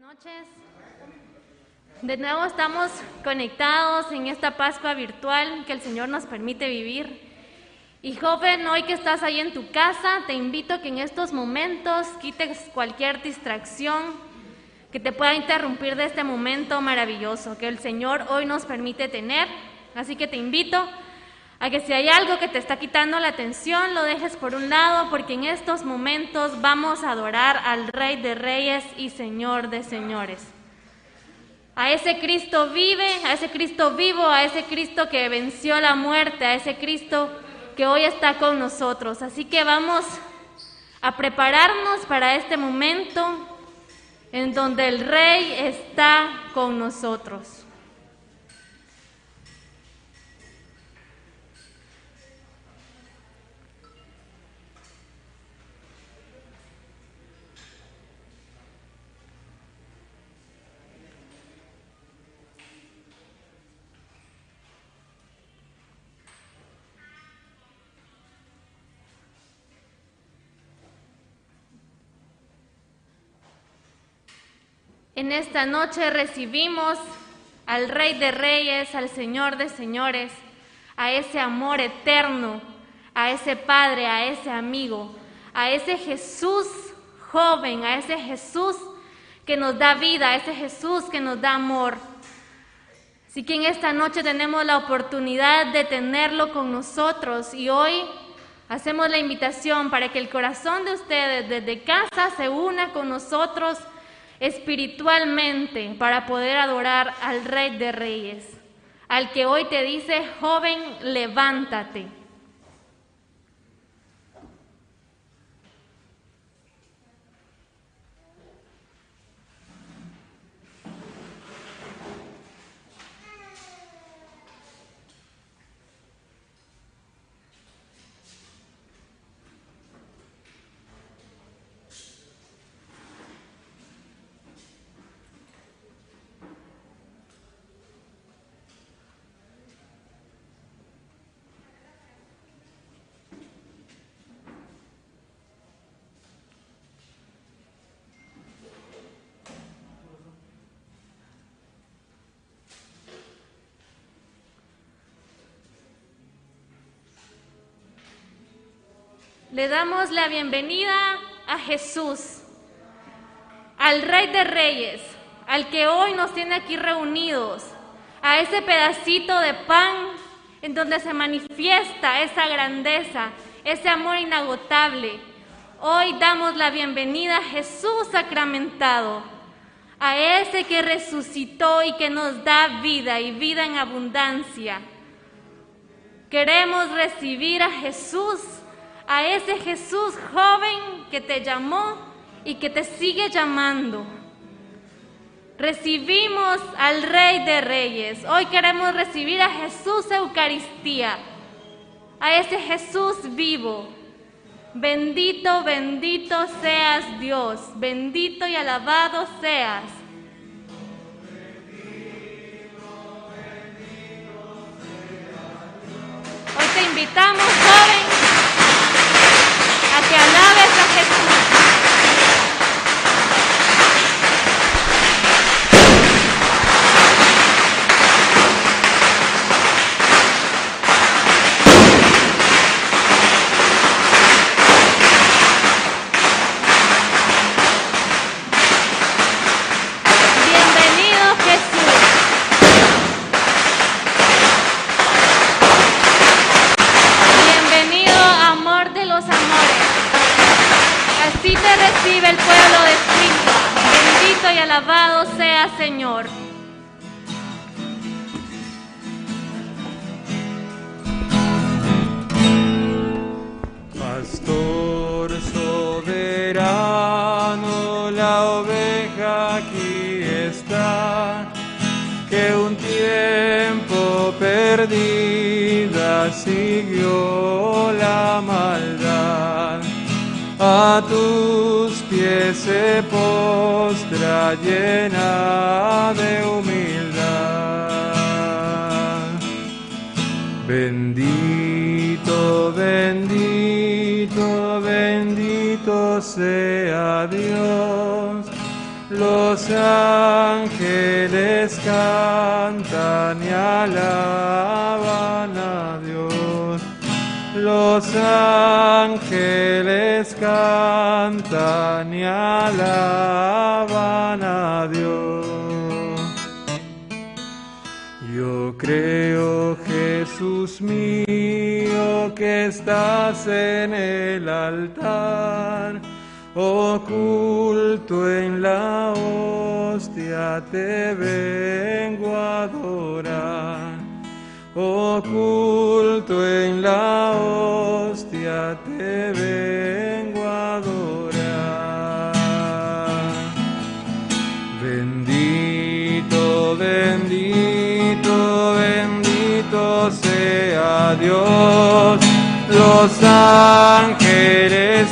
noches. De nuevo estamos conectados en esta Pascua virtual que el Señor nos permite vivir. Y joven, hoy que estás ahí en tu casa, te invito a que en estos momentos quites cualquier distracción que te pueda interrumpir de este momento maravilloso que el Señor hoy nos permite tener. Así que te invito a que si hay algo que te está quitando la atención, lo dejes por un lado, porque en estos momentos vamos a adorar al Rey de Reyes y Señor de Señores. A ese Cristo vive, a ese Cristo vivo, a ese Cristo que venció la muerte, a ese Cristo que hoy está con nosotros. Así que vamos a prepararnos para este momento en donde el Rey está con nosotros. En esta noche recibimos al Rey de Reyes, al Señor de Señores, a ese amor eterno, a ese Padre, a ese amigo, a ese Jesús joven, a ese Jesús que nos da vida, a ese Jesús que nos da amor. Así que en esta noche tenemos la oportunidad de tenerlo con nosotros y hoy hacemos la invitación para que el corazón de ustedes desde casa se una con nosotros espiritualmente para poder adorar al Rey de Reyes, al que hoy te dice, joven, levántate. Le damos la bienvenida a Jesús, al Rey de Reyes, al que hoy nos tiene aquí reunidos, a ese pedacito de pan en donde se manifiesta esa grandeza, ese amor inagotable. Hoy damos la bienvenida a Jesús sacramentado, a ese que resucitó y que nos da vida y vida en abundancia. Queremos recibir a Jesús a ese Jesús joven que te llamó y que te sigue llamando. Recibimos al Rey de Reyes. Hoy queremos recibir a Jesús Eucaristía, a ese Jesús vivo. Bendito, bendito seas Dios, bendito y alabado seas. Hoy te invitamos, joven,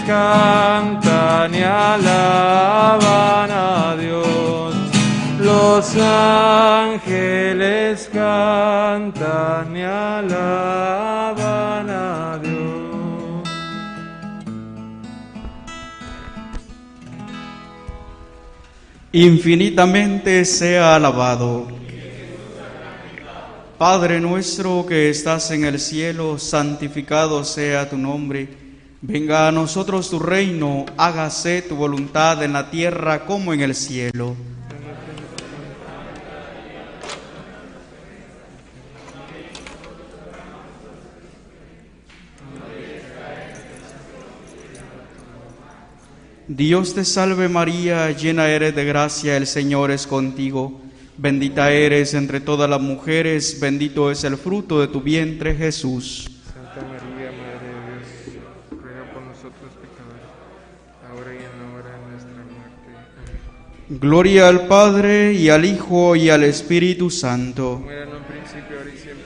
cantan y alaban a Dios. Los ángeles cantan y alaban a Dios. infinitamente sea alabado. Padre nuestro que estás en el cielo, santificado sea tu nombre. Venga a nosotros tu reino, hágase tu voluntad en la tierra como en el cielo. Dios te salve María, llena eres de gracia, el Señor es contigo. Bendita eres entre todas las mujeres, bendito es el fruto de tu vientre Jesús. Gloria al Padre y al Hijo y al Espíritu Santo. Como era en un principio, ahora y siempre,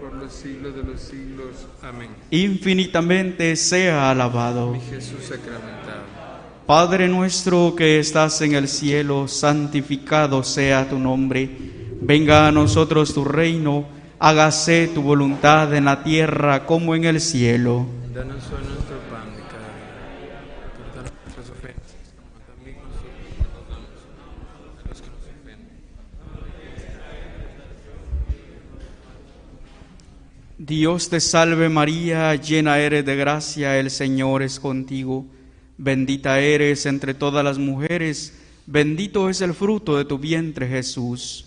por los siglos de los siglos. Amén. Infinitamente sea alabado. Mi Jesús sacramentado. Padre nuestro que estás en el cielo, santificado sea tu nombre. Venga a nosotros tu reino, hágase tu voluntad en la tierra como en el cielo. Danos hoy Dios te salve María, llena eres de gracia, el Señor es contigo. Bendita eres entre todas las mujeres, bendito es el fruto de tu vientre Jesús.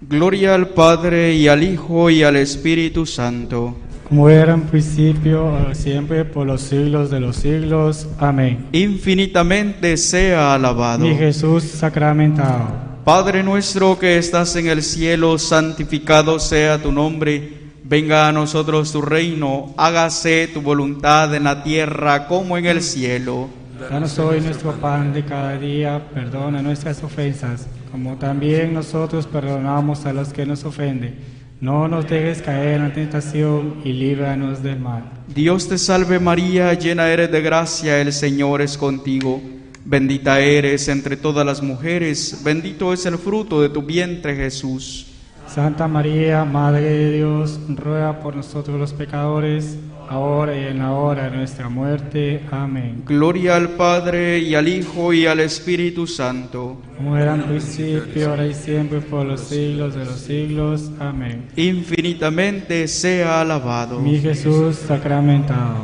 Gloria al Padre y al Hijo y al Espíritu Santo. Como era en principio, ahora siempre, por los siglos de los siglos. Amén. Infinitamente sea alabado. Mi Jesús sacramentado, Padre nuestro que estás en el cielo, santificado sea tu nombre. Venga a nosotros tu reino, hágase tu voluntad en la tierra como en el cielo. danos hoy nuestro pan de cada día, perdona nuestras ofensas, como también nosotros perdonamos a los que nos ofenden. No nos dejes caer en la tentación y líbranos del mal. Dios te salve María, llena eres de gracia, el Señor es contigo. Bendita eres entre todas las mujeres, bendito es el fruto de tu vientre Jesús. Santa María, Madre de Dios, ruega por nosotros los pecadores, ahora y en la hora de nuestra muerte. Amén. Gloria al Padre y al Hijo y al Espíritu Santo. Como era en principio, ahora y siempre, por los siglos de los siglos. Amén. Infinitamente sea alabado. Mi Jesús sacramentado.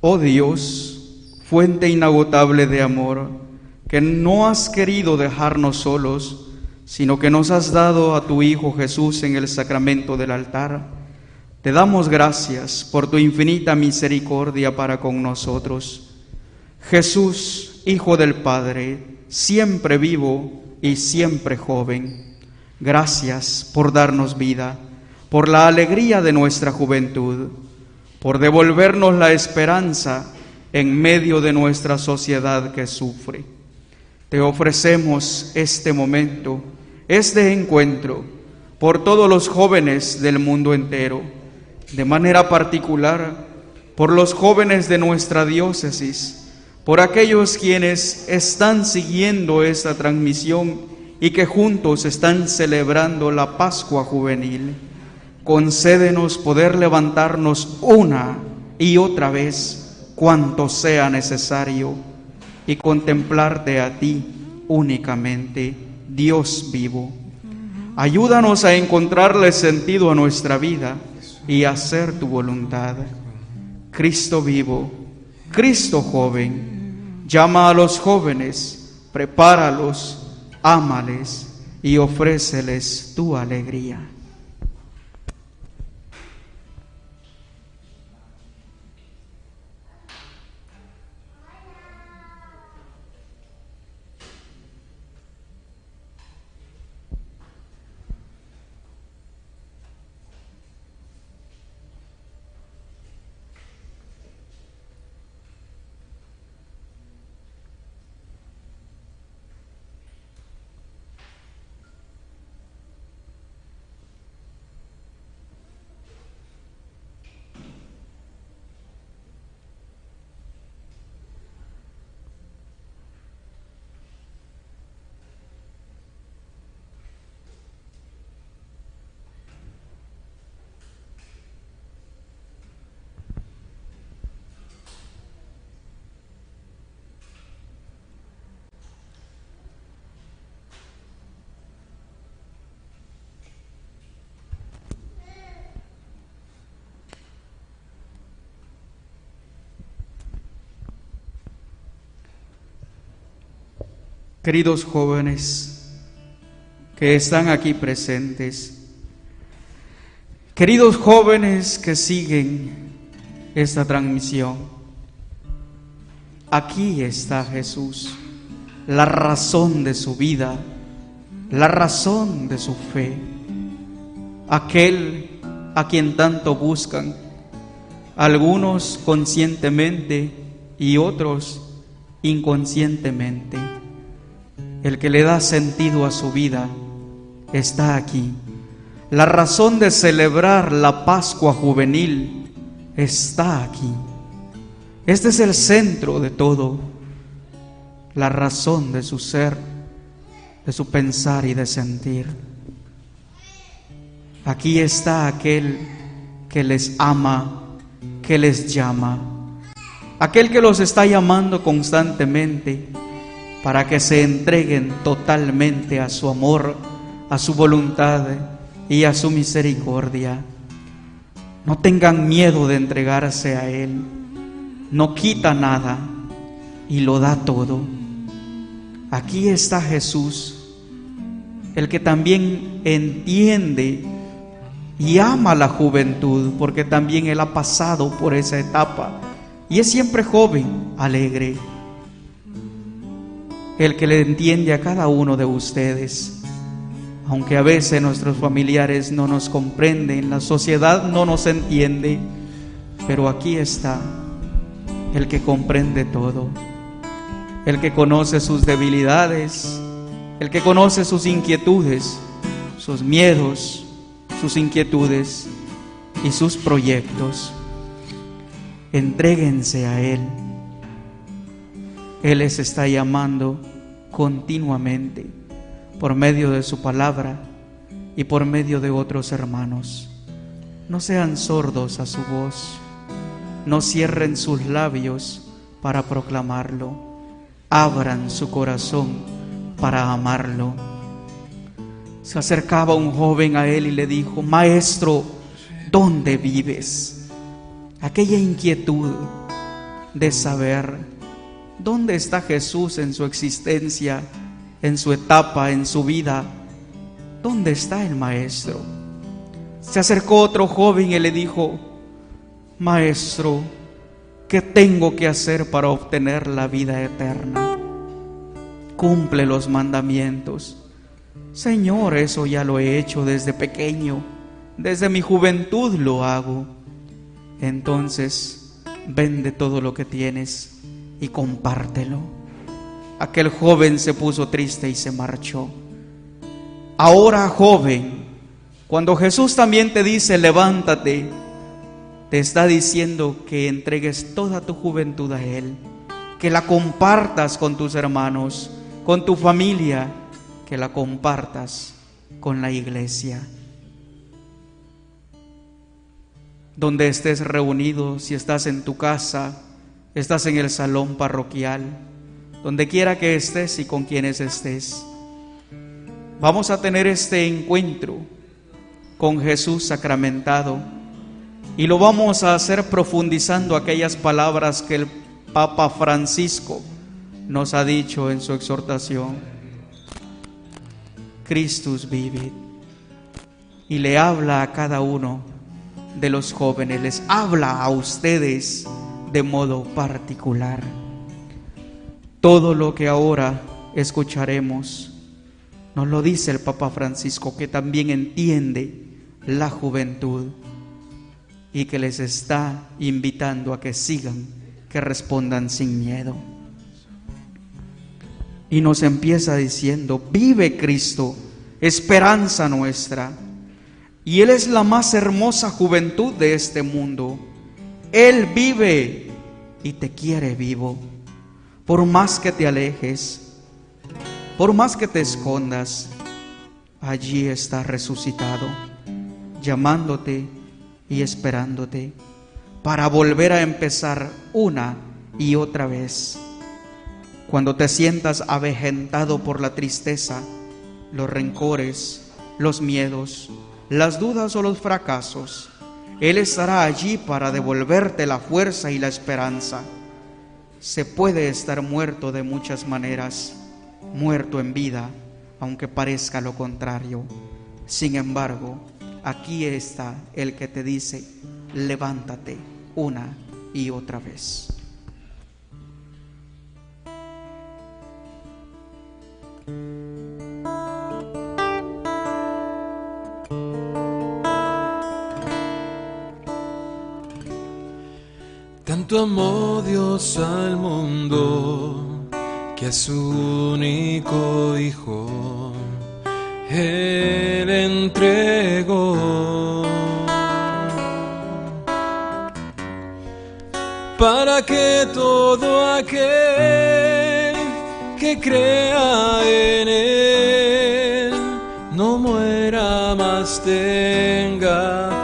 Oh Dios, fuente inagotable de amor, que no has querido dejarnos solos, sino que nos has dado a tu Hijo Jesús en el sacramento del altar. Te damos gracias por tu infinita misericordia para con nosotros. Jesús, Hijo del Padre, siempre vivo y siempre joven, gracias por darnos vida, por la alegría de nuestra juventud, por devolvernos la esperanza en medio de nuestra sociedad que sufre. Te ofrecemos este momento, este encuentro, por todos los jóvenes del mundo entero, de manera particular por los jóvenes de nuestra diócesis, por aquellos quienes están siguiendo esta transmisión y que juntos están celebrando la Pascua juvenil. concédenos poder levantarnos una y otra vez cuanto sea necesario y contemplarte a ti únicamente, Dios vivo. Ayúdanos a encontrarle sentido a nuestra vida y hacer tu voluntad. Cristo vivo, Cristo joven, llama a los jóvenes, prepáralos, ámales y ofréceles tu alegría. Queridos jóvenes que están aquí presentes, queridos jóvenes que siguen esta transmisión, aquí está Jesús, la razón de su vida, la razón de su fe, aquel a quien tanto buscan, algunos conscientemente y otros inconscientemente el que le da sentido a su vida, está aquí. La razón de celebrar la Pascua juvenil está aquí. Este es el centro de todo, la razón de su ser, de su pensar y de sentir. Aquí está aquel que les ama, que les llama, aquel que los está llamando constantemente para que se entreguen totalmente a su amor, a su voluntad y a su misericordia. No tengan miedo de entregarse a Él. No quita nada y lo da todo. Aquí está Jesús, el que también entiende y ama la juventud, porque también Él ha pasado por esa etapa y es siempre joven, alegre el que le entiende a cada uno de ustedes. Aunque a veces nuestros familiares no nos comprenden, la sociedad no nos entiende, pero aquí está el que comprende todo, el que conoce sus debilidades, el que conoce sus inquietudes, sus miedos, sus inquietudes y sus proyectos. Entréguense a Él. Él les está llamando continuamente por medio de su palabra y por medio de otros hermanos. No sean sordos a su voz, no cierren sus labios para proclamarlo, abran su corazón para amarlo. Se acercaba un joven a él y le dijo, Maestro, ¿dónde vives? Aquella inquietud de saber ¿Dónde está Jesús en su existencia, en su etapa, en su vida? ¿Dónde está el Maestro? Se acercó otro joven y le dijo, Maestro, ¿qué tengo que hacer para obtener la vida eterna? Cumple los mandamientos. Señor, eso ya lo he hecho desde pequeño, desde mi juventud lo hago. Entonces, vende todo lo que tienes y compártelo. Aquel joven se puso triste y se marchó. Ahora, joven, cuando Jesús también te dice, levántate, te está diciendo que entregues toda tu juventud a Él, que la compartas con tus hermanos, con tu familia, que la compartas con la iglesia. donde estés reunido, si estás en tu casa, estás en el salón parroquial, donde quiera que estés y con quienes estés. Vamos a tener este encuentro con Jesús sacramentado y lo vamos a hacer profundizando aquellas palabras que el Papa Francisco nos ha dicho en su exhortación. Christus vive y le habla a cada uno de los jóvenes, les habla a ustedes de modo particular. Todo lo que ahora escucharemos nos lo dice el Papa Francisco, que también entiende la juventud y que les está invitando a que sigan, que respondan sin miedo. Y nos empieza diciendo, vive Cristo, esperanza nuestra. Y Él es la más hermosa juventud de este mundo. Él vive y te quiere vivo. Por más que te alejes, por más que te escondas, allí está resucitado, llamándote y esperándote para volver a empezar una y otra vez. Cuando te sientas avejentado por la tristeza, los rencores, los miedos, las dudas o los fracasos, Él estará allí para devolverte la fuerza y la esperanza. Se puede estar muerto de muchas maneras, muerto en vida, aunque parezca lo contrario. Sin embargo, aquí está el que te dice, levántate una y otra vez. Tanto amó Dios al mundo que a su único Hijo Él entregó. Para que todo aquel que crea en Él no muera más tenga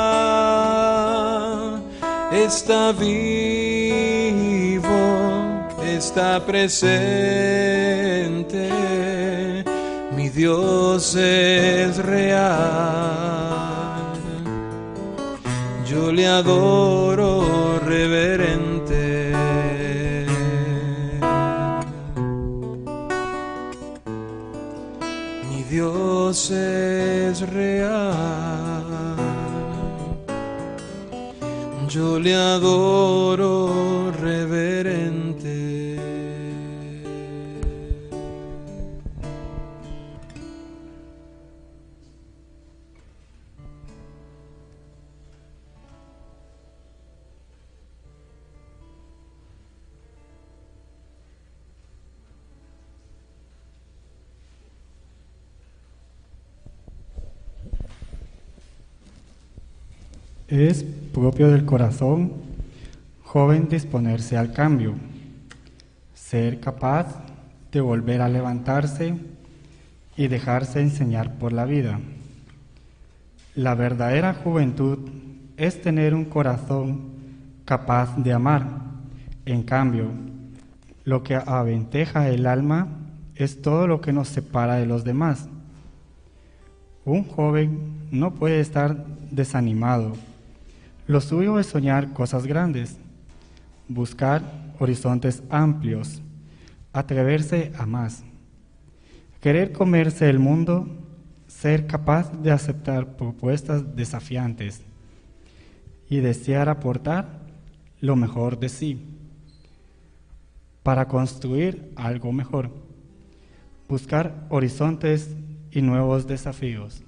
está vivo, está presente, mi Dios es real. Yo le adoro reverente. Mi Dios es real. Yo le adoro reverente. Es propio del corazón joven disponerse al cambio, ser capaz de volver a levantarse y dejarse enseñar por la vida. La verdadera juventud es tener un corazón capaz de amar. En cambio, lo que aventeja el alma es todo lo que nos separa de los demás. Un joven no puede estar desanimado lo suyo es soñar cosas grandes, buscar horizontes amplios, atreverse a más, querer comerse el mundo, ser capaz de aceptar propuestas desafiantes y desear aportar lo mejor de sí para construir algo mejor. buscar horizontes y nuevos desafíos.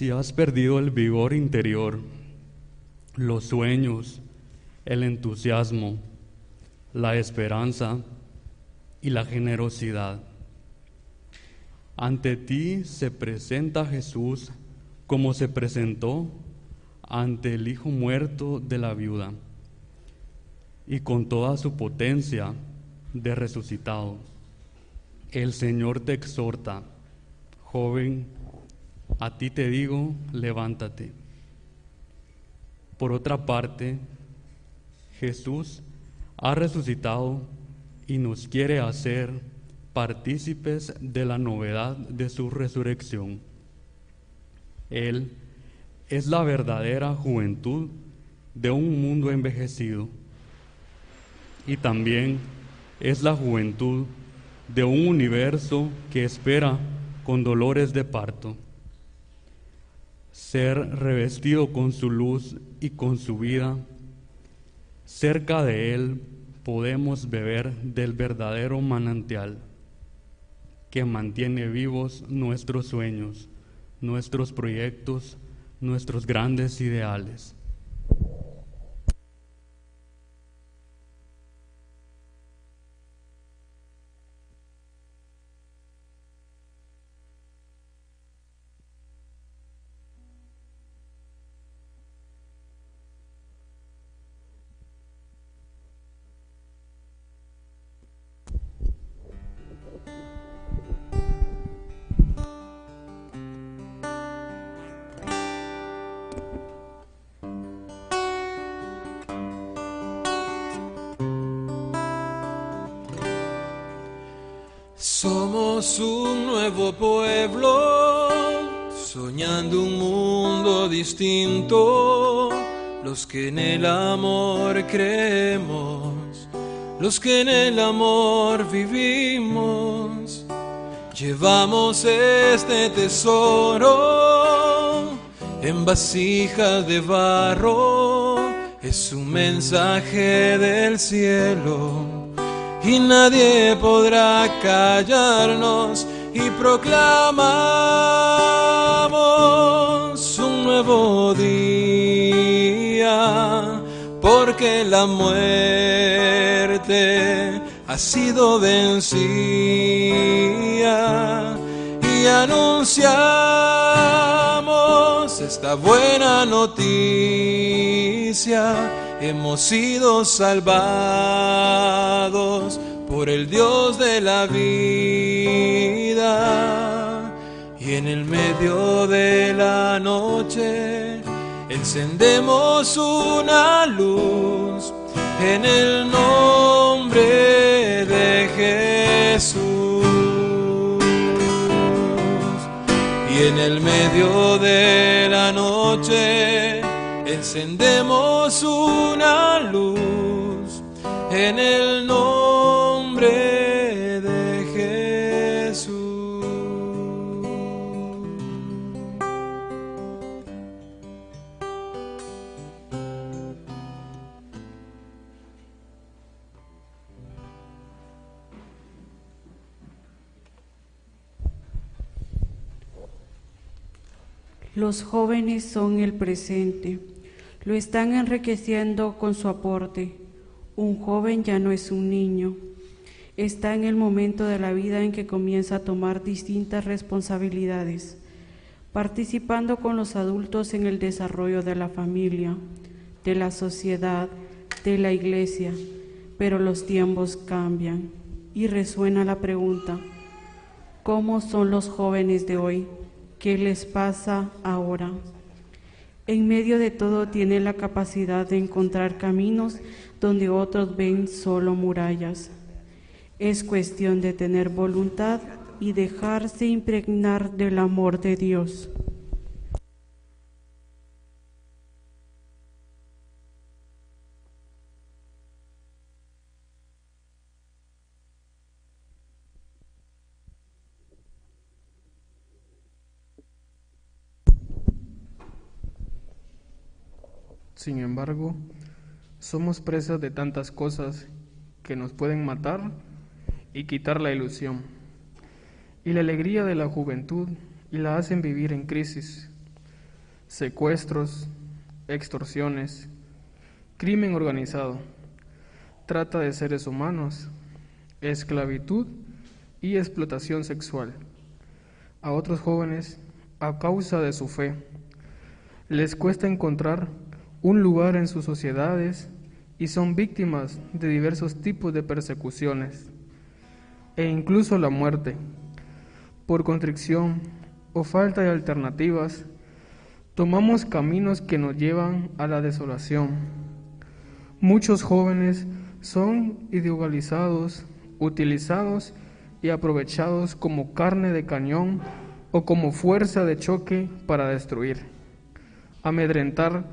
Si has perdido el vigor interior, los sueños, el entusiasmo, la esperanza y la generosidad, ante ti se presenta Jesús como se presentó ante el hijo muerto de la viuda y con toda su potencia de resucitado. El Señor te exhorta, joven, a ti te digo, levántate. Por otra parte, Jesús ha resucitado y nos quiere hacer partícipes de la novedad de su resurrección. Él es la verdadera juventud de un mundo envejecido y también es la juventud de un universo que espera con dolores de parto ser revestido con su luz y con su vida. Cerca de Él podemos beber del verdadero manantial que mantiene vivos nuestros sueños, nuestros proyectos, nuestros grandes ideales. Somos un nuevo pueblo, soñando un mundo distinto, los que en el amor creemos, los que en el amor vivimos, llevamos este tesoro en vasijas de barro, es un mensaje del cielo y nadie podrá callarnos y proclamamos un nuevo día porque la muerte ha sido vencida y anunciamos esta buena noticia hemos sido salvados por el Dios de la vida. Y en el medio de la noche encendemos una luz en el nombre de Jesús. Y en el medio de la noche encendemos una luz en el nombre de Jesús. Los jóvenes son el presente lo están enriqueciendo con su aporte. Un joven ya no es un niño. Está en el momento de la vida en que comienza a tomar distintas responsabilidades, participando con los adultos en el desarrollo de la familia, de la sociedad, de la iglesia. Pero los tiempos cambian y resuena la pregunta, ¿cómo son los jóvenes de hoy? ¿Qué les pasa ahora? En medio de todo tiene la capacidad de encontrar caminos donde otros ven solo murallas. Es cuestión de tener voluntad y dejarse impregnar del amor de Dios. Sin embargo, somos presas de tantas cosas que nos pueden matar y quitar la ilusión y la alegría de la juventud y la hacen vivir en crisis, secuestros, extorsiones, crimen organizado, trata de seres humanos, esclavitud y explotación sexual. A otros jóvenes, a causa de su fe, les cuesta encontrar un lugar en sus sociedades y son víctimas de diversos tipos de persecuciones e incluso la muerte por constricción o falta de alternativas, tomamos caminos que nos llevan a la desolación. Muchos jóvenes son idealizados, utilizados y aprovechados como carne de cañón o como fuerza de choque para destruir, amedrentar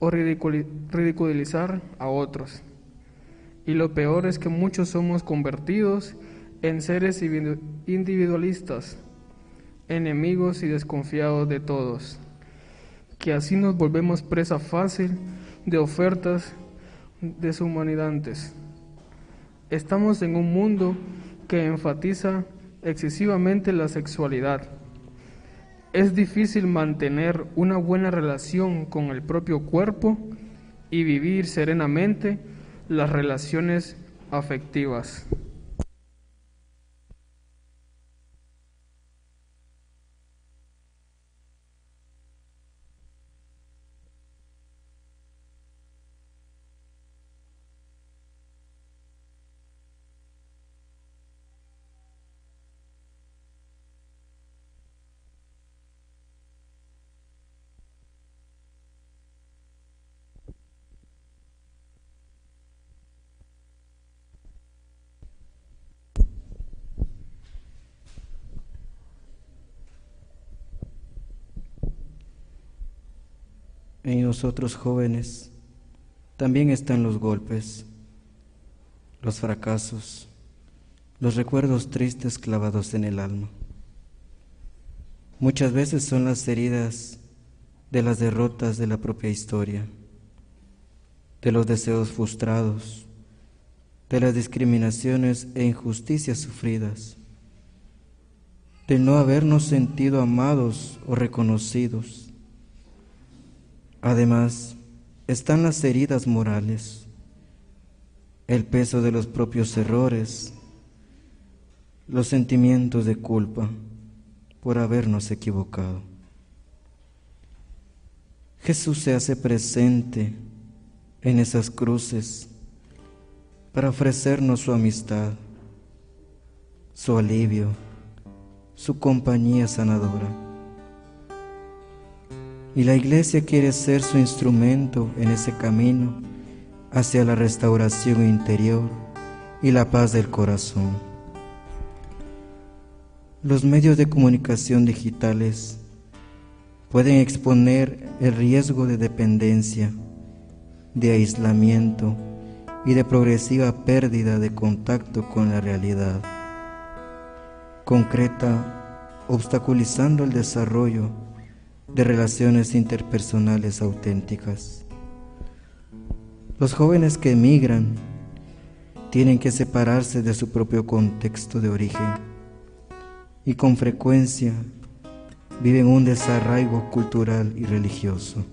o ridiculizar a otros. Y lo peor es que muchos somos convertidos en seres individualistas, enemigos y desconfiados de todos, que así nos volvemos presa fácil de ofertas deshumanizantes. Estamos en un mundo que enfatiza excesivamente la sexualidad. Es difícil mantener una buena relación con el propio cuerpo y vivir serenamente las relaciones afectivas. En nosotros jóvenes también están los golpes, los fracasos, los recuerdos tristes clavados en el alma. Muchas veces son las heridas de las derrotas de la propia historia, de los deseos frustrados, de las discriminaciones e injusticias sufridas, de no habernos sentido amados o reconocidos Además, están las heridas morales, el peso de los propios errores, los sentimientos de culpa por habernos equivocado. Jesús se hace presente en esas cruces para ofrecernos su amistad, su alivio, su compañía sanadora. Y la iglesia quiere ser su instrumento en ese camino hacia la restauración interior y la paz del corazón. Los medios de comunicación digitales pueden exponer el riesgo de dependencia, de aislamiento y de progresiva pérdida de contacto con la realidad concreta, obstaculizando el desarrollo de relaciones interpersonales auténticas. Los jóvenes que emigran tienen que separarse de su propio contexto de origen y con frecuencia viven un desarraigo cultural y religioso.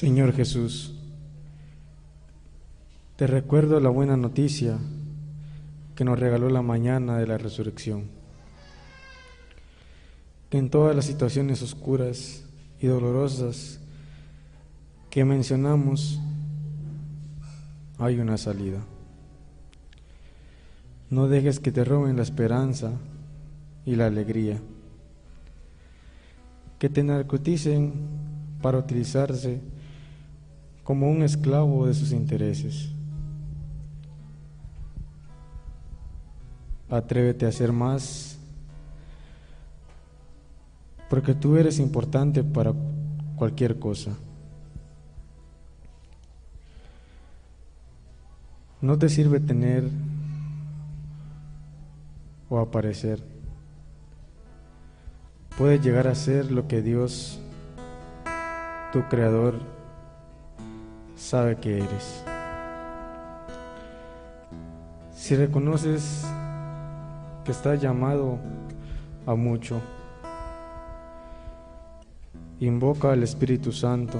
Señor Jesús, te recuerdo la buena noticia que nos regaló la mañana de la resurrección, que en todas las situaciones oscuras y dolorosas que mencionamos hay una salida. No dejes que te roben la esperanza y la alegría, que te narcoticen para utilizarse como un esclavo de sus intereses. Atrévete a ser más porque tú eres importante para cualquier cosa. No te sirve tener o aparecer. Puedes llegar a ser lo que Dios, tu creador, sabe que eres. Si reconoces que estás llamado a mucho, invoca al Espíritu Santo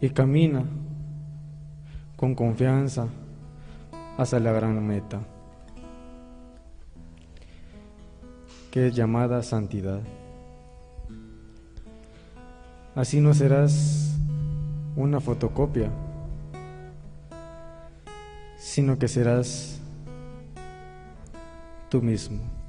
y camina con confianza hacia la gran meta, que es llamada santidad. Así no serás una fotocopia, sino que serás tú mismo.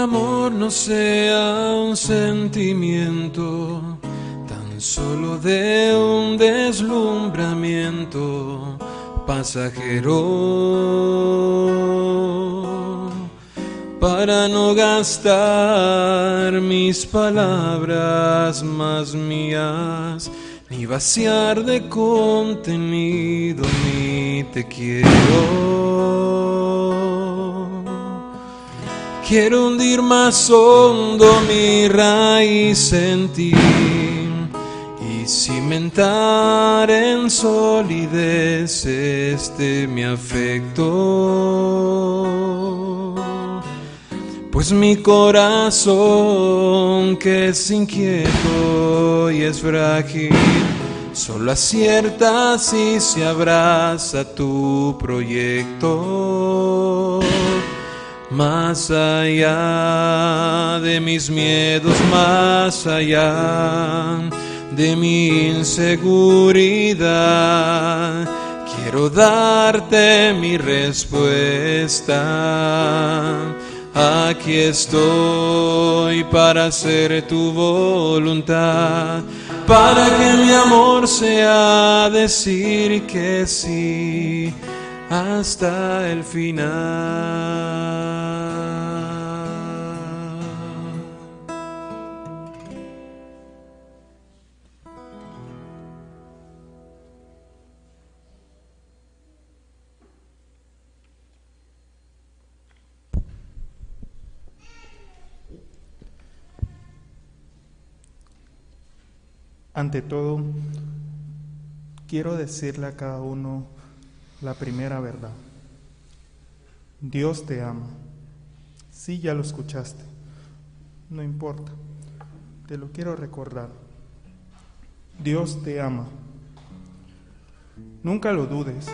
Amor no sea un sentimiento, tan solo de un deslumbramiento pasajero. Para no gastar mis palabras más mías, ni vaciar de contenido mi te quiero. Quiero hundir más hondo mi raíz en ti y cimentar en solidez este mi afecto. Pues mi corazón que es inquieto y es frágil, solo acierta si se abraza tu proyecto. Más allá de mis miedos, más allá de mi inseguridad, quiero darte mi respuesta. Aquí estoy para hacer tu voluntad, para que mi amor sea decir que sí hasta el final. Ante todo, quiero decirle a cada uno la primera verdad. Dios te ama. Sí, ya lo escuchaste. No importa. Te lo quiero recordar. Dios te ama. Nunca lo dudes.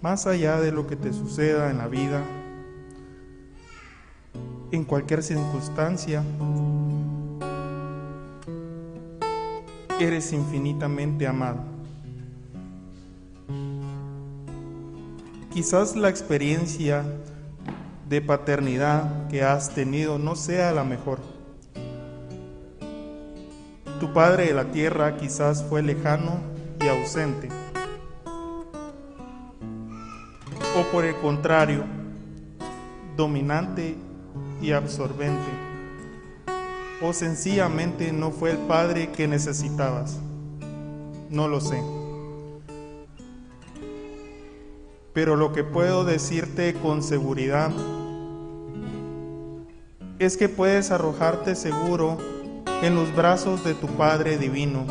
Más allá de lo que te suceda en la vida, en cualquier circunstancia, eres infinitamente amado. Quizás la experiencia de paternidad que has tenido no sea la mejor. Tu padre de la tierra quizás fue lejano y ausente. O por el contrario, dominante y absorbente. O sencillamente no fue el padre que necesitabas. No lo sé. Pero lo que puedo decirte con seguridad es que puedes arrojarte seguro en los brazos de tu Padre Divino,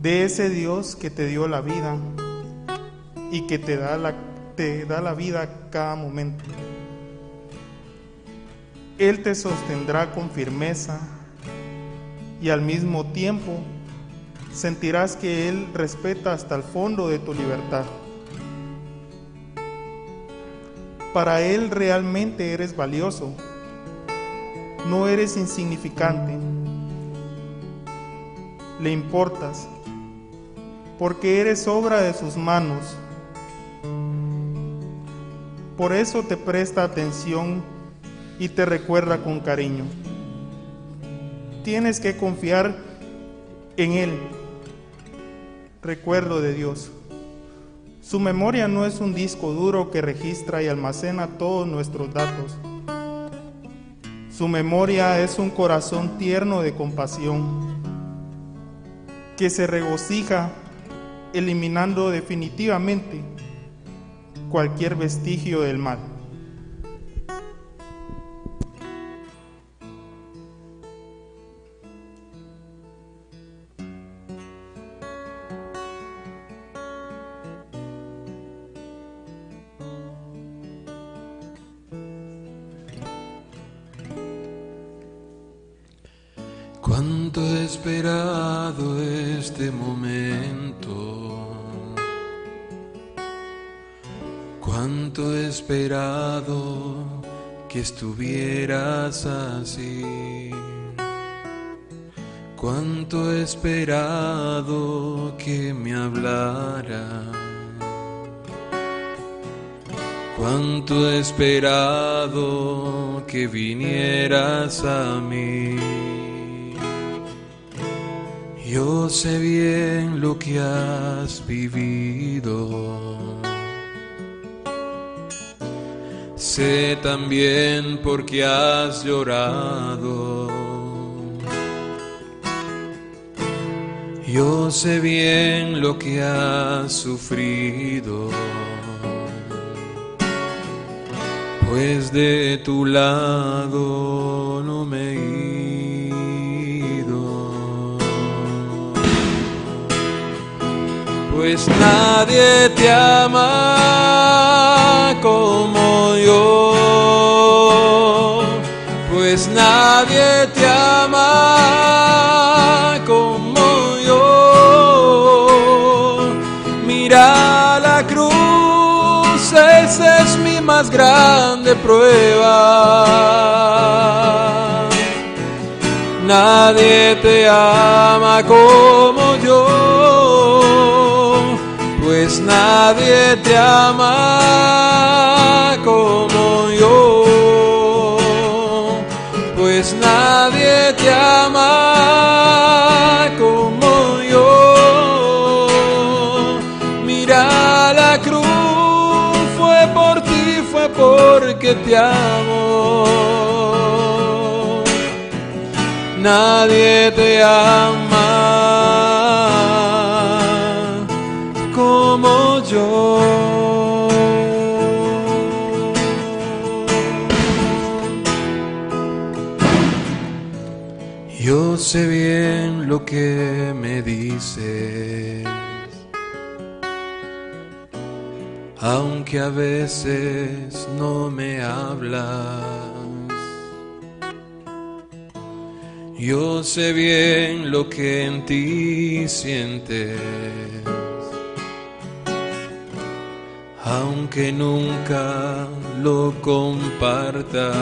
de ese Dios que te dio la vida y que te da la, te da la vida cada momento. Él te sostendrá con firmeza y al mismo tiempo sentirás que Él respeta hasta el fondo de tu libertad. Para Él realmente eres valioso, no eres insignificante, le importas porque eres obra de sus manos. Por eso te presta atención y te recuerda con cariño. Tienes que confiar en Él. Recuerdo de Dios. Su memoria no es un disco duro que registra y almacena todos nuestros datos. Su memoria es un corazón tierno de compasión que se regocija eliminando definitivamente cualquier vestigio del mal. Esperado que me hablara. Cuánto he esperado que vinieras a mí. Yo sé bien lo que has vivido. Sé también por qué has llorado. Yo sé bien lo que has sufrido. Pues de tu lado no me he ido. Pues nadie te ama como yo. Pues nadie te ama más grande prueba. Nadie te ama como yo, pues nadie te ama como yo, pues nadie te amo. Nadie te ama como yo. Yo sé bien lo que me dices, aunque a veces no me hablas. Yo sé bien lo que en ti sientes, aunque nunca lo compartas.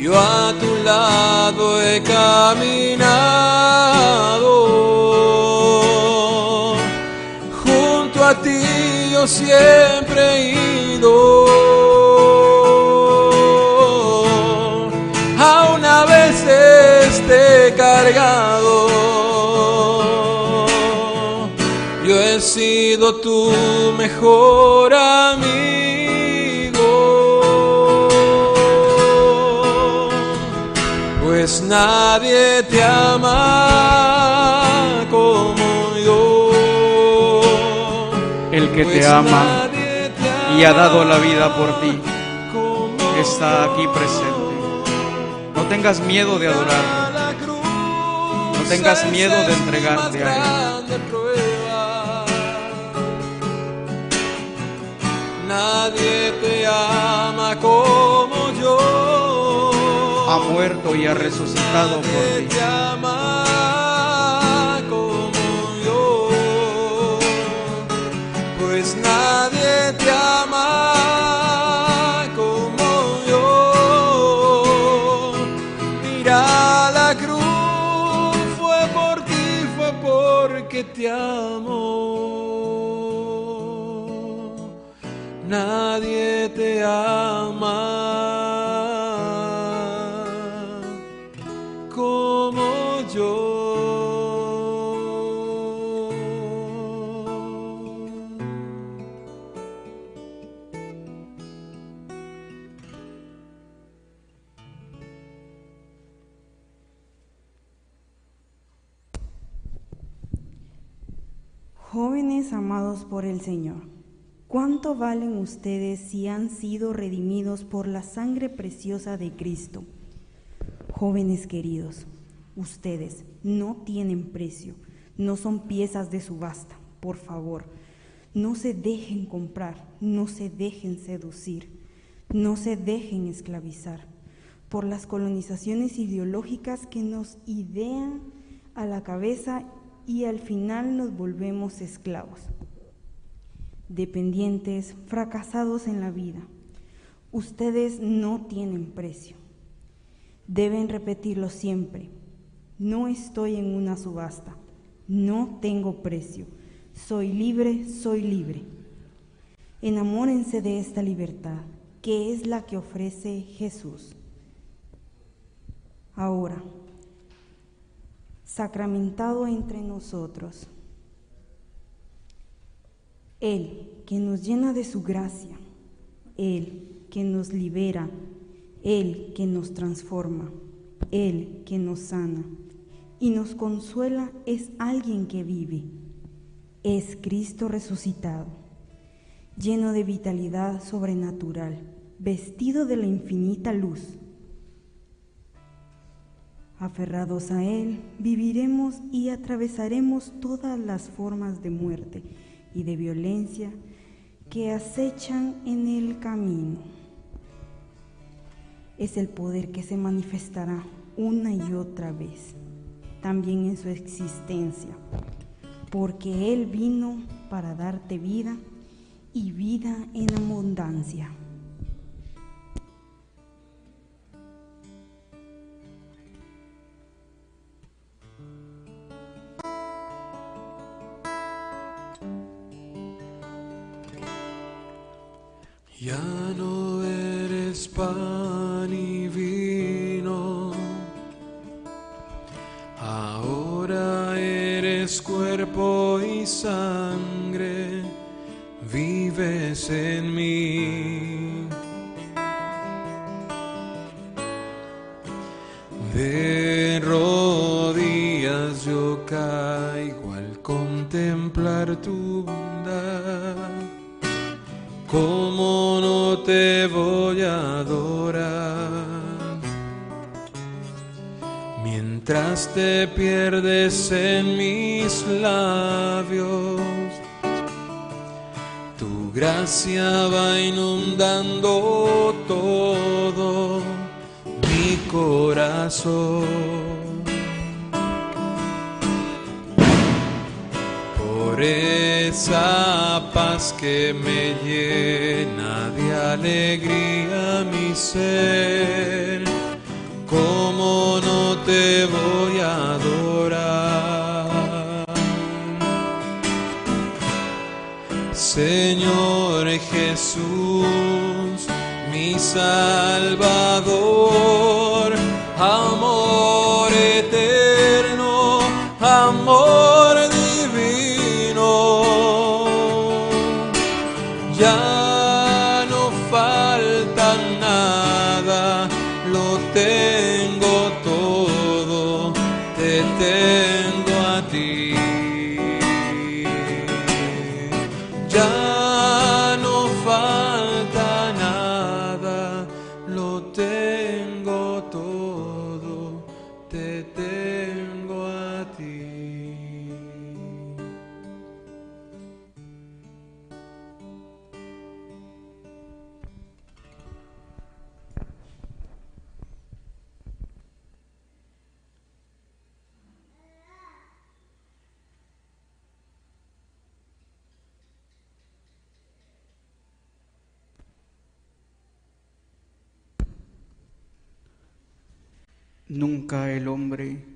Yo a tu lado he caminado, siempre he ido. A veces te he cargado. Yo he sido tu mejor amigo. Pues nadie te ama que te ama y ha dado la vida por ti está aquí presente. No tengas miedo de adorar. No tengas miedo de entregarte a Él. Nadie te ama como yo. Ha muerto y ha resucitado por ti. Jóvenes amados por el Señor, ¿cuánto valen ustedes si han sido redimidos por la sangre preciosa de Cristo? Jóvenes queridos, ustedes no tienen precio, no son piezas de subasta, por favor. No se dejen comprar, no se dejen seducir, no se dejen esclavizar por las colonizaciones ideológicas que nos idean a la cabeza y al final nos volvemos esclavos, dependientes, fracasados en la vida. Ustedes no tienen precio. Deben repetirlo siempre. No estoy en una subasta. No tengo precio. Soy libre, soy libre. Enamórense de esta libertad, que es la que ofrece Jesús. Ahora, sacramentado entre nosotros. Él que nos llena de su gracia, Él que nos libera, Él que nos transforma, Él que nos sana. Y nos consuela es alguien que vive, es Cristo resucitado, lleno de vitalidad sobrenatural, vestido de la infinita luz Aferrados a Él, viviremos y atravesaremos todas las formas de muerte y de violencia que acechan en el camino. Es el poder que se manifestará una y otra vez, también en su existencia, porque Él vino para darte vida y vida en abundancia. Gracia va inundando todo mi corazón. Por esa paz que me llena de alegría mi ser, mi lo tengo Nunca el hombre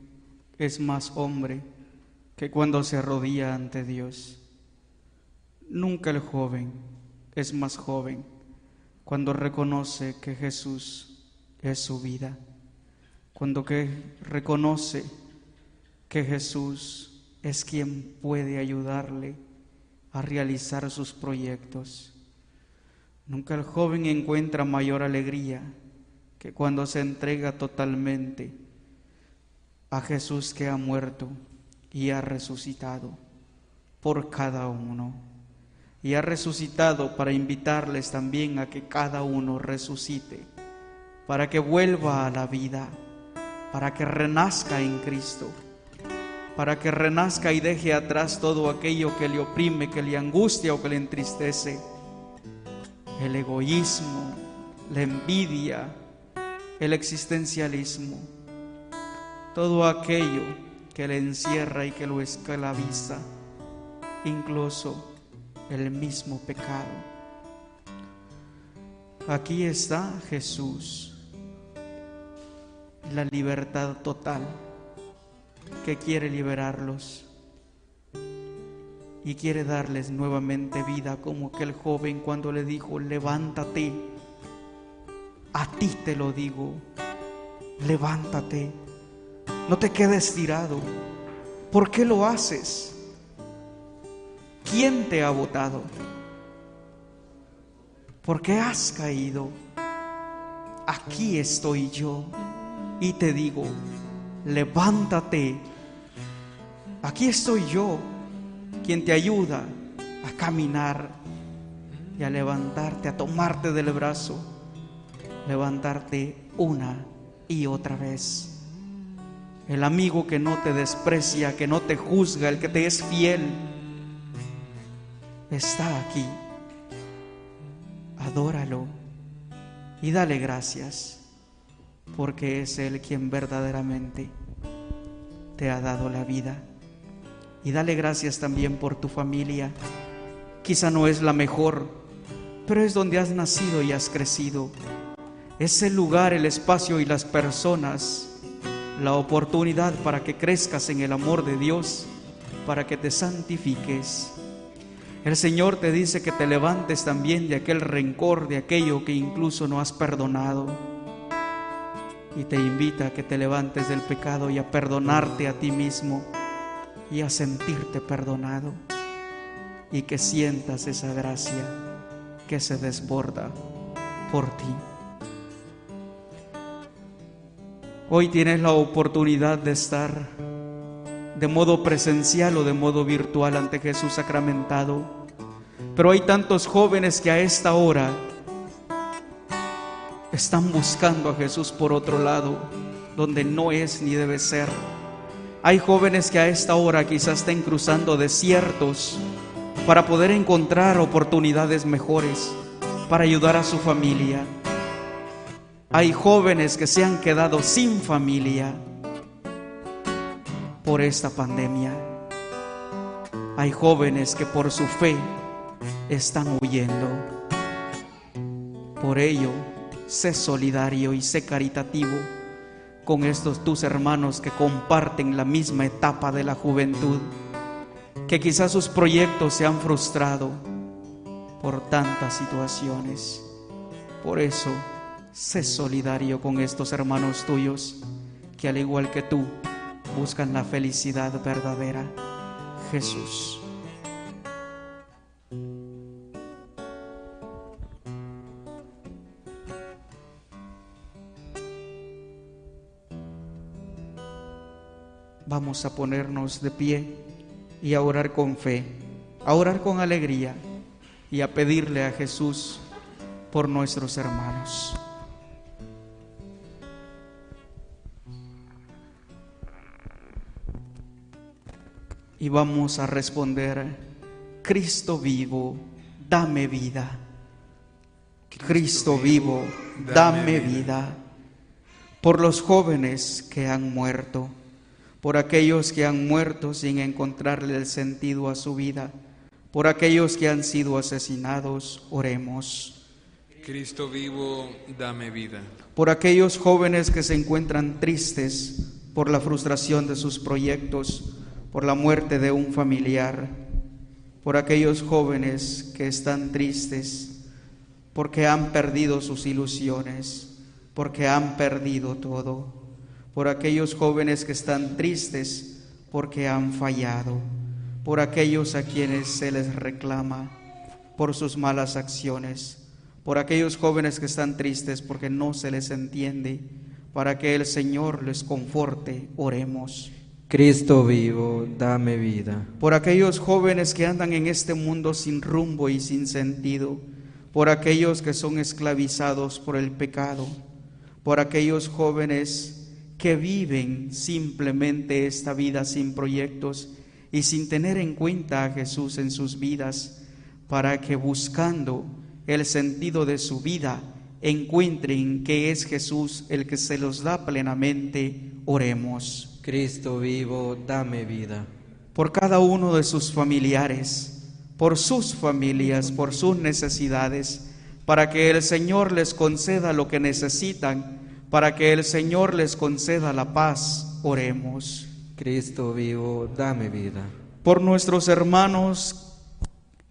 es más hombre que cuando se arrodilla ante Dios. Nunca el joven es más joven cuando reconoce que Jesús es su vida, cuando que reconoce que Jesús es quien puede ayudarle a realizar sus proyectos. Nunca el joven encuentra mayor alegría que cuando se entrega totalmente a Jesús que ha muerto y ha resucitado por cada uno. Y ha resucitado para invitarles también a que cada uno resucite, para que vuelva a la vida, para que renazca en Cristo, para que renazca y deje atrás todo aquello que le oprime, que le angustia o que le entristece el egoísmo, la envidia, el existencialismo, todo aquello que le encierra y que lo esclaviza, incluso el mismo pecado. Aquí está Jesús, la libertad total que quiere liberarlos y quiere darles nuevamente vida como aquel joven cuando le dijo, levántate, a ti te lo digo, levántate, no te quedes tirado. ¿Por qué lo haces? ¿Quién te ha votado? ¿Por qué has caído? Aquí estoy yo y te digo, levántate. Aquí estoy yo quien te ayuda a caminar y a levantarte, a tomarte del brazo, levantarte una y otra vez. El amigo que no te desprecia, que no te juzga, el que te es fiel, está aquí. Adóralo y dale gracias, porque es Él quien verdaderamente te ha dado la vida. Y dale gracias también por tu familia. Quizá no es la mejor, pero es donde has nacido y has crecido. Es el lugar, el espacio y las personas, la oportunidad para que crezcas en el amor de Dios, para que te santifiques. El Señor te dice que te levantes también de aquel rencor, de aquello que incluso no has perdonado. Y te invita a que te levantes del pecado y a perdonarte a ti mismo y a sentirte perdonado y que sientas esa gracia que se desborda por ti. Hoy tienes la oportunidad de estar de modo presencial o de modo virtual ante Jesús sacramentado, pero hay tantos jóvenes que a esta hora están buscando a Jesús por otro lado, donde no es ni debe ser. Hay jóvenes que a esta hora quizás estén cruzando desiertos para poder encontrar oportunidades mejores, para ayudar a su familia. Hay jóvenes que se han quedado sin familia por esta pandemia. Hay jóvenes que por su fe están huyendo. Por ello, sé solidario y sé caritativo con estos tus hermanos que comparten la misma etapa de la juventud, que quizás sus proyectos se han frustrado por tantas situaciones. Por eso, sé solidario con estos hermanos tuyos que al igual que tú buscan la felicidad verdadera. Jesús. Vamos a ponernos de pie y a orar con fe, a orar con alegría y a pedirle a Jesús por nuestros hermanos. Y vamos a responder, Cristo vivo, dame vida. Cristo vivo, dame vida. Por los jóvenes que han muerto por aquellos que han muerto sin encontrarle el sentido a su vida, por aquellos que han sido asesinados, oremos. Cristo vivo, dame vida. Por aquellos jóvenes que se encuentran tristes por la frustración de sus proyectos, por la muerte de un familiar, por aquellos jóvenes que están tristes, porque han perdido sus ilusiones, porque han perdido todo, por aquellos jóvenes que están tristes porque han fallado, por aquellos a quienes se les reclama por sus malas acciones, por aquellos jóvenes que están tristes porque no se les entiende, para que el Señor les conforte, oremos. Cristo vivo, dame vida. Por aquellos jóvenes que andan en este mundo sin rumbo y sin sentido, por aquellos que son esclavizados por el pecado, por aquellos jóvenes que viven simplemente esta vida sin proyectos y sin tener en cuenta a Jesús en sus vidas, para que buscando el sentido de su vida encuentren que es Jesús el que se los da plenamente, oremos. Cristo vivo, dame vida. Por cada uno de sus familiares, por sus familias, por sus necesidades, para que el Señor les conceda lo que necesitan, para que el Señor les conceda la paz, oremos. Cristo vivo, dame vida. Por nuestros hermanos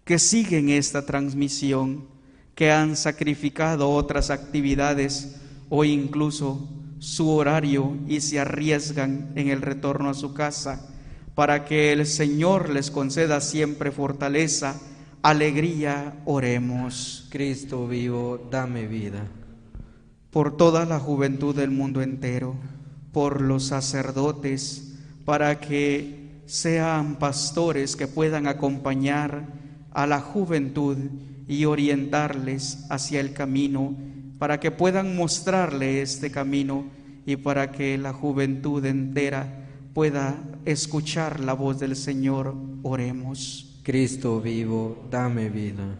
que siguen esta transmisión, que han sacrificado otras actividades o incluso su horario y se arriesgan en el retorno a su casa, para que el Señor les conceda siempre fortaleza, alegría, oremos. Cristo vivo, dame vida. Por toda la juventud del mundo entero, por los sacerdotes, para que sean pastores que puedan acompañar a la juventud y orientarles hacia el camino, para que puedan mostrarle este camino y para que la juventud entera pueda escuchar la voz del Señor, oremos. Cristo vivo, dame vida.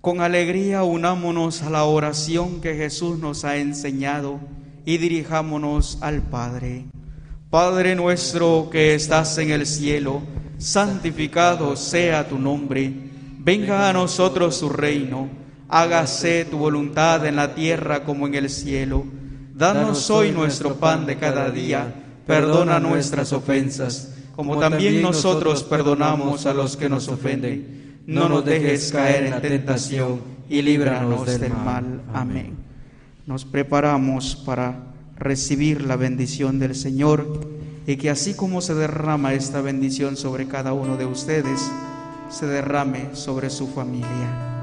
Con alegría unámonos a la oración que Jesús nos ha enseñado y dirijámonos al Padre. Padre nuestro que estás en el cielo, santificado sea tu nombre, venga a nosotros tu reino, hágase tu voluntad en la tierra como en el cielo. Danos hoy nuestro pan de cada día, perdona nuestras ofensas, como también nosotros perdonamos a los que nos ofenden. No nos dejes caer en la tentación y líbranos del mal. Amén. Nos preparamos para recibir la bendición del Señor y que así como se derrama esta bendición sobre cada uno de ustedes, se derrame sobre su familia.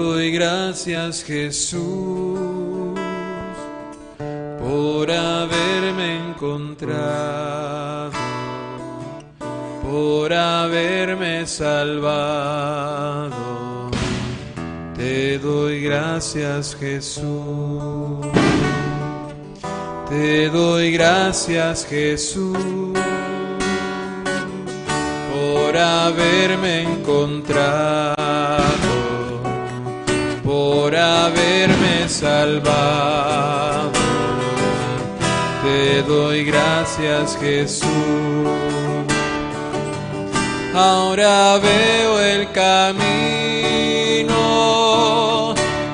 Doy gracias Jesús por haberme encontrado, por haberme salvado. Te doy gracias Jesús. Te doy gracias Jesús por haberme encontrado, por haberme salvado. Te doy gracias Jesús. Ahora veo el camino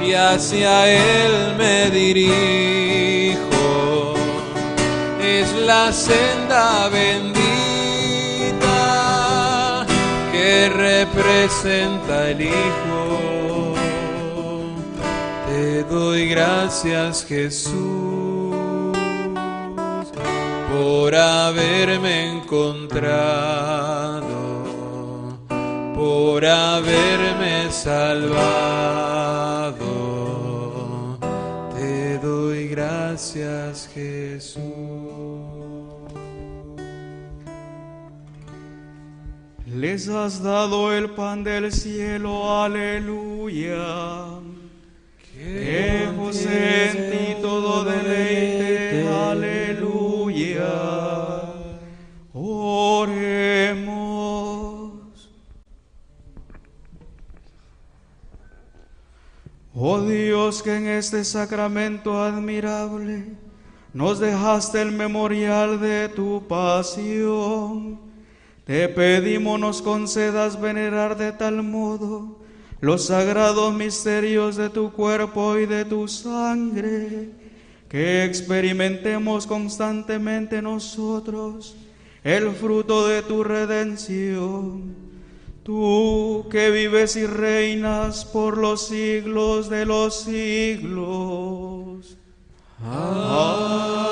y hacia él me dirijo. Es la senda bendita que representa el Hijo. Te doy gracias Jesús por haberme encontrado, por haberme salvado. Te doy gracias Jesús. Les has dado el pan del cielo, aleluya. Que en ti todo deleite, aleluya. Oremos. Oh Dios, que en este sacramento admirable nos dejaste el memorial de tu pasión. Te pedimos nos concedas venerar de tal modo los sagrados misterios de tu cuerpo y de tu sangre, que experimentemos constantemente nosotros el fruto de tu redención. Tú que vives y reinas por los siglos de los siglos. Amén.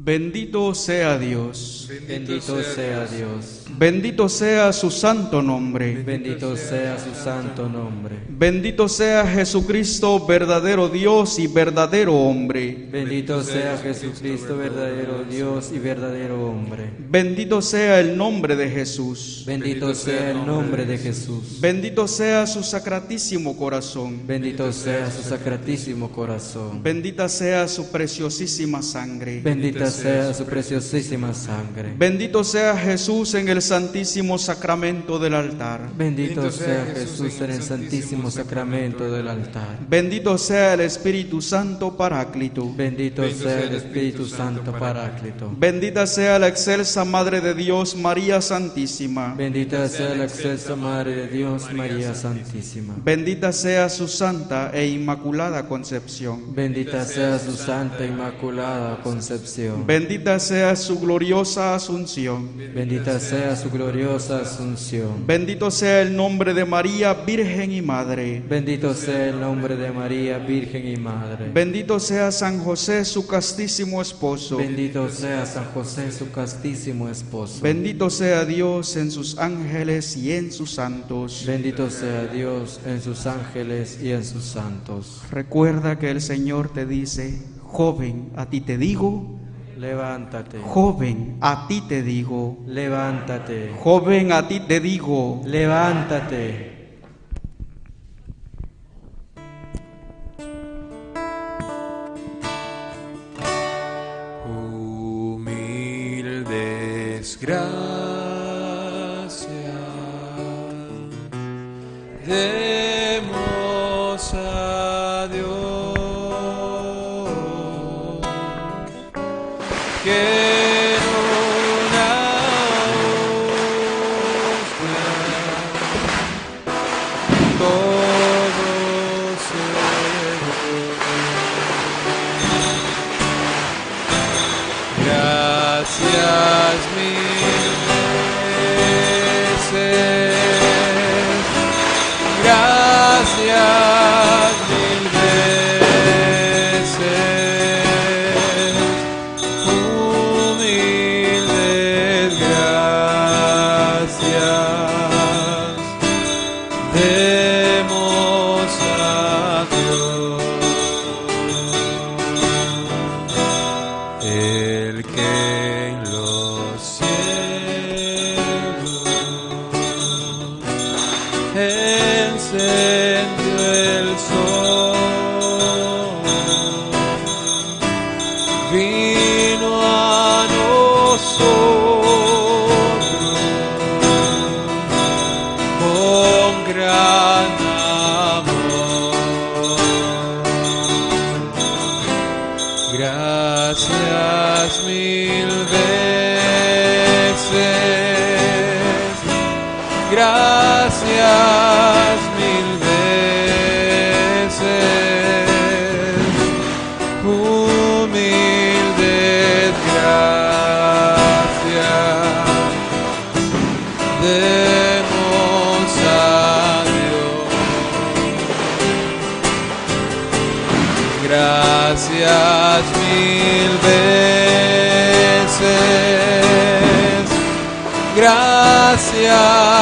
Bendito sea Dios. Bendito sea Dios. Bendito sea su santo nombre. Bendito sea su santo nombre. Bendito sea Jesucristo, verdadero Dios y verdadero hombre. Bendito sea Jesucristo, verdadero Dios y verdadero hombre. Bendito sea el nombre de Jesús. Bendito sea el nombre de Jesús. Bendito sea su sacratísimo corazón. Bendito sea su sacratísimo corazón. Bendita sea su preciosísima sangre. Bendita sea su preciosísima sangre. Bendito sea Jesús en el santísimo sacramento del altar. Bendito sea Jesús en el santísimo sacramento del altar. Bendito sea el Espíritu Santo Paráclito. Bendito sea el Espíritu Santo Paráclito. Bendita sea la excelsa Madre de Dios, María Santísima. Bendita sea la excelsa Madre de Dios, María Santísima. Bendita sea su santa e inmaculada concepción. Bendita sea su santa e inmaculada concepción. Bendita sea su gloriosa asunción. Bendita sea su gloriosa asunción. Bendito sea el nombre de María, Virgen y Madre. Bendito sea el nombre de María, Virgen y Madre. Bendito sea San José, su castísimo esposo. Bendito sea San José, su castísimo esposo. Bendito sea Dios en sus ángeles y en sus santos. Bendito sea Dios en sus ángeles y en sus santos. Recuerda que el Señor te dice, joven, a ti te digo, Levántate. joven, a ti te digo, Levántate. joven, a ti te digo. Levántate. Humildes gracias con gracias